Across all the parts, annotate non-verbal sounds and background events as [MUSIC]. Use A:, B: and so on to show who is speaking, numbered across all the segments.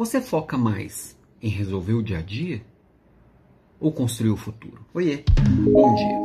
A: Você foca mais em resolver o dia a dia ou construir o futuro? Oiê, bom dia.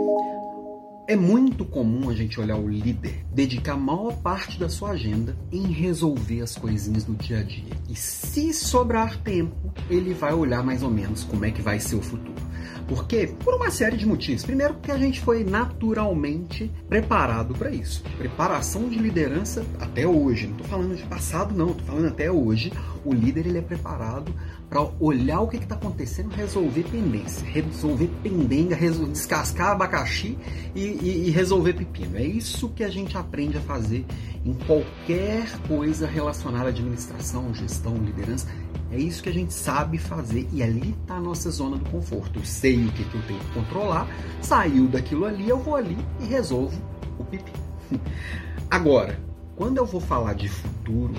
A: É muito comum a gente olhar o líder dedicar a maior parte da sua agenda em resolver as coisinhas do dia a dia. E se sobrar tempo, ele vai olhar mais ou menos como é que vai ser o futuro. Por quê? Por uma série de motivos. Primeiro, porque a gente foi naturalmente preparado para isso. Preparação de liderança até hoje. Não estou falando de passado, não. Estou falando até hoje. O líder ele é preparado para olhar o que está acontecendo, resolver pendência, resolver pendenga, resolver, descascar abacaxi e, e, e resolver pepino. É isso que a gente aprende a fazer em qualquer coisa relacionada à administração, gestão, liderança. É isso que a gente sabe fazer e ali está a nossa zona do conforto. Eu sei o que, que eu tenho que controlar, saiu daquilo ali, eu vou ali e resolvo o pipi. [LAUGHS] Agora, quando eu vou falar de futuro,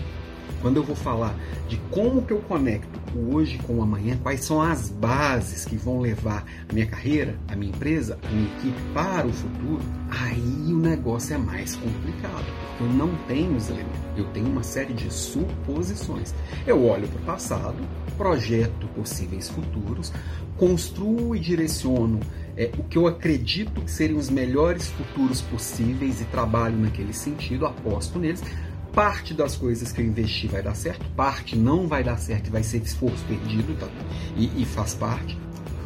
A: quando eu vou falar de como que eu conecto o hoje com o amanhã, quais são as bases que vão levar a minha carreira, a minha empresa, a minha equipe para o futuro, aí o negócio é mais complicado. Eu não tenho os elementos, eu tenho uma série de suposições. Eu olho para o passado, projeto possíveis futuros, construo e direciono é, o que eu acredito que seriam os melhores futuros possíveis e trabalho naquele sentido, aposto neles, parte das coisas que eu investi vai dar certo, parte não vai dar certo e vai ser esforço perdido, tá? e, e faz parte.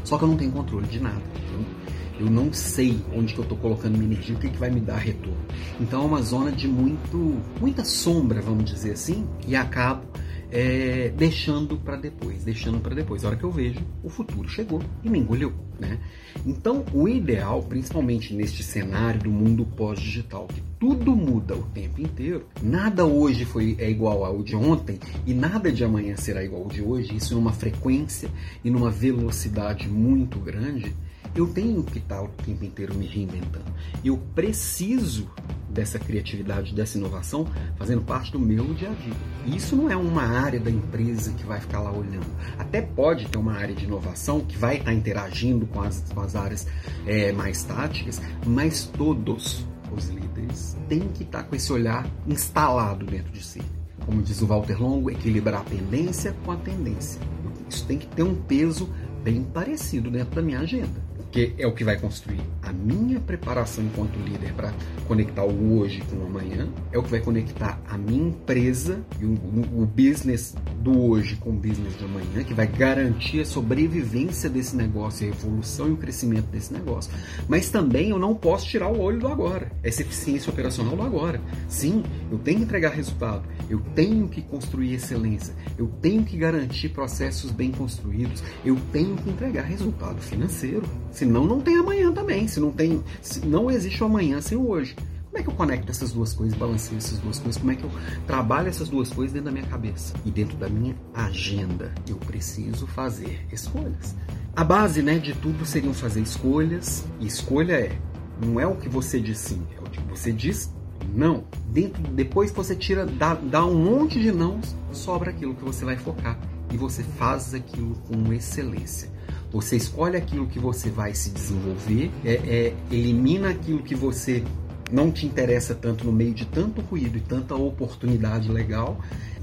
A: Só que eu não tenho controle de nada. Eu, eu não sei onde que eu estou colocando minha energia, o que, que vai me dar retorno. Então é uma zona de muito, muita sombra, vamos dizer assim, e acabo é, deixando para depois, deixando para depois. A hora que eu vejo, o futuro chegou e me engoliu. Né? Então, o ideal, principalmente neste cenário do mundo pós-digital, que tudo muda o tempo inteiro, nada hoje foi, é igual ao de ontem e nada de amanhã será igual ao de hoje, isso numa frequência e numa velocidade muito grande eu tenho que estar o tempo inteiro me reinventando. Eu preciso dessa criatividade, dessa inovação fazendo parte do meu dia a dia. Isso não é uma área da empresa que vai ficar lá olhando. Até pode ter uma área de inovação que vai estar interagindo com as, com as áreas é, mais táticas, mas todos os líderes têm que estar com esse olhar instalado dentro de si. Como diz o Walter Longo, equilibrar a pendência com a tendência. Isso tem que ter um peso bem parecido dentro da minha agenda que é o que vai construir a minha preparação enquanto líder para conectar o hoje com o amanhã, é o que vai conectar a minha empresa e o, o, business do hoje com o business de amanhã, que vai garantir a sobrevivência desse negócio, a evolução e o crescimento desse negócio. Mas também eu não posso tirar o olho do agora, essa eficiência operacional do agora. Sim, eu tenho que entregar resultado, eu tenho que construir excelência, eu tenho que garantir processos bem construídos, eu tenho que entregar resultado financeiro. Senão não tem amanhã também. Se não tem, se não existe o amanhã sem o hoje. Como é que eu conecto essas duas coisas, balanceio essas duas coisas? Como é que eu trabalho essas duas coisas dentro da minha cabeça e dentro da minha agenda? Eu preciso fazer escolhas. A base, né, de tudo seriam fazer escolhas. E escolha é não é o que você diz sim, é o que você diz não. Dentro, depois que você tira, dá, dá um monte de não, sobra aquilo que você vai focar e você faz aquilo com excelência. Você escolhe aquilo que você vai se desenvolver, é, é, elimina aquilo que você não te interessa tanto no meio de tanto ruído e tanta oportunidade legal.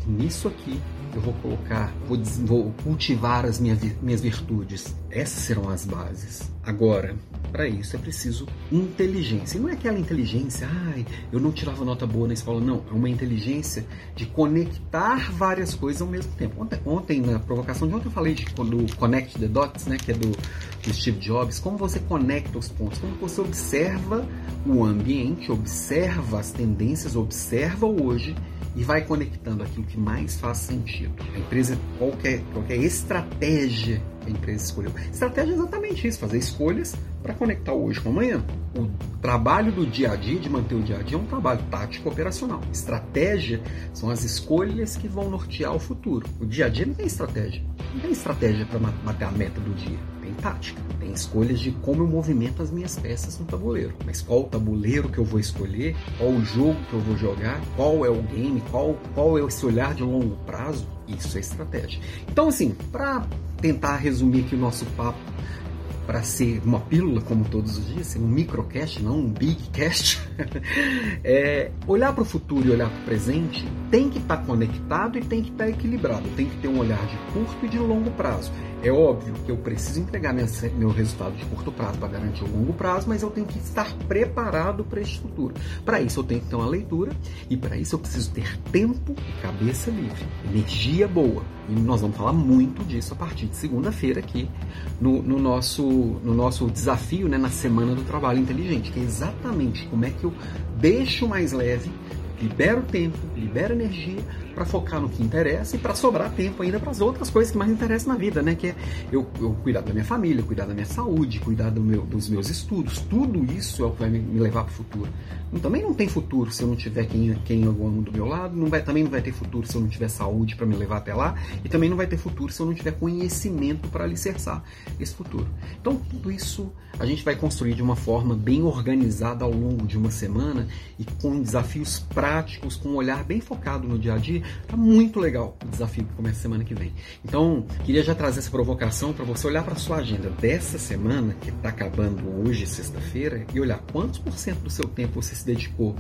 A: Nisso aqui eu vou colocar, vou, vou cultivar as minhas, minhas virtudes. Essas serão as bases. Agora, para isso é preciso inteligência. E não é aquela inteligência, ai, eu não tirava nota boa na escola. Não, é uma inteligência de conectar várias coisas ao mesmo tempo. Ontem, ontem na provocação de ontem, eu falei de, do Connect the Dots, né, que é do, do Steve Jobs. Como você conecta os pontos, como você observa o ambiente, observa as tendências, observa o hoje e vai conectando aquilo que mais faz sentido. A empresa, qualquer, qualquer estratégia que a empresa escolheu. Estratégia é exatamente isso, fazer escolhas para conectar hoje com amanhã. O trabalho do dia a dia, de manter o dia a dia, é um trabalho tático operacional. Estratégia são as escolhas que vão nortear o futuro. O dia a dia não tem estratégia. Não tem estratégia para bater a meta do dia. Tem tática. Tem escolhas de como eu movimento as minhas peças no tabuleiro. Mas qual o tabuleiro que eu vou escolher? Qual o jogo que eu vou jogar? Qual é o game? Qual, qual é esse olhar de longo prazo? Isso é estratégia. Então, assim, para tentar resumir aqui o nosso papo para ser uma pílula, como todos os dias, ser um microcast, não um bigcast, [LAUGHS] é, olhar para o futuro e olhar para o presente tem que estar tá conectado e tem que estar tá equilibrado, tem que ter um olhar de curto e de longo prazo. É óbvio que eu preciso entregar meu resultado de curto prazo para garantir o longo prazo, mas eu tenho que estar preparado para esse futuro. Para isso eu tenho que ter uma leitura e para isso eu preciso ter tempo e cabeça livre, energia boa. E nós vamos falar muito disso a partir de segunda-feira aqui no, no, nosso, no nosso desafio né, na Semana do Trabalho Inteligente, que é exatamente como é que eu deixo mais leve libera o tempo, libera energia para focar no que interessa e para sobrar tempo ainda para as outras coisas que mais interessam na vida, né? Que é eu, eu cuidar da minha família, cuidar da minha saúde, cuidar do meu, dos meus estudos. Tudo isso é o que vai me, levar para o futuro. Também não tem futuro se eu não tiver quem, quem eu amo do meu lado, não vai, também não vai ter futuro se eu não tiver saúde para me levar até lá, e também não vai ter futuro se eu não tiver conhecimento para alicerçar esse futuro. Então, tudo isso a gente vai construir de uma forma bem organizada ao longo de uma semana e com desafios práticos, com um olhar bem focado no dia a dia. Tá muito legal o desafio que começa semana que vem. Então, queria já trazer essa provocação para você olhar para sua agenda dessa semana, que está acabando hoje, sexta-feira, e olhar quantos por cento do seu tempo você se dedicou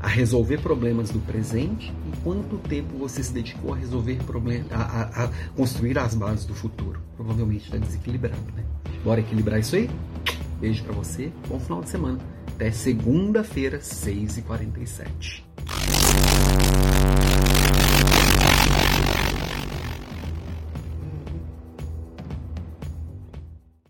A: a resolver problemas do presente e quanto tempo você se dedicou a resolver problemas, a, a, a construir as bases do futuro. Provavelmente está desequilibrado, né? Bora equilibrar isso aí? Beijo para você, bom final de semana. Até segunda-feira, 6h47.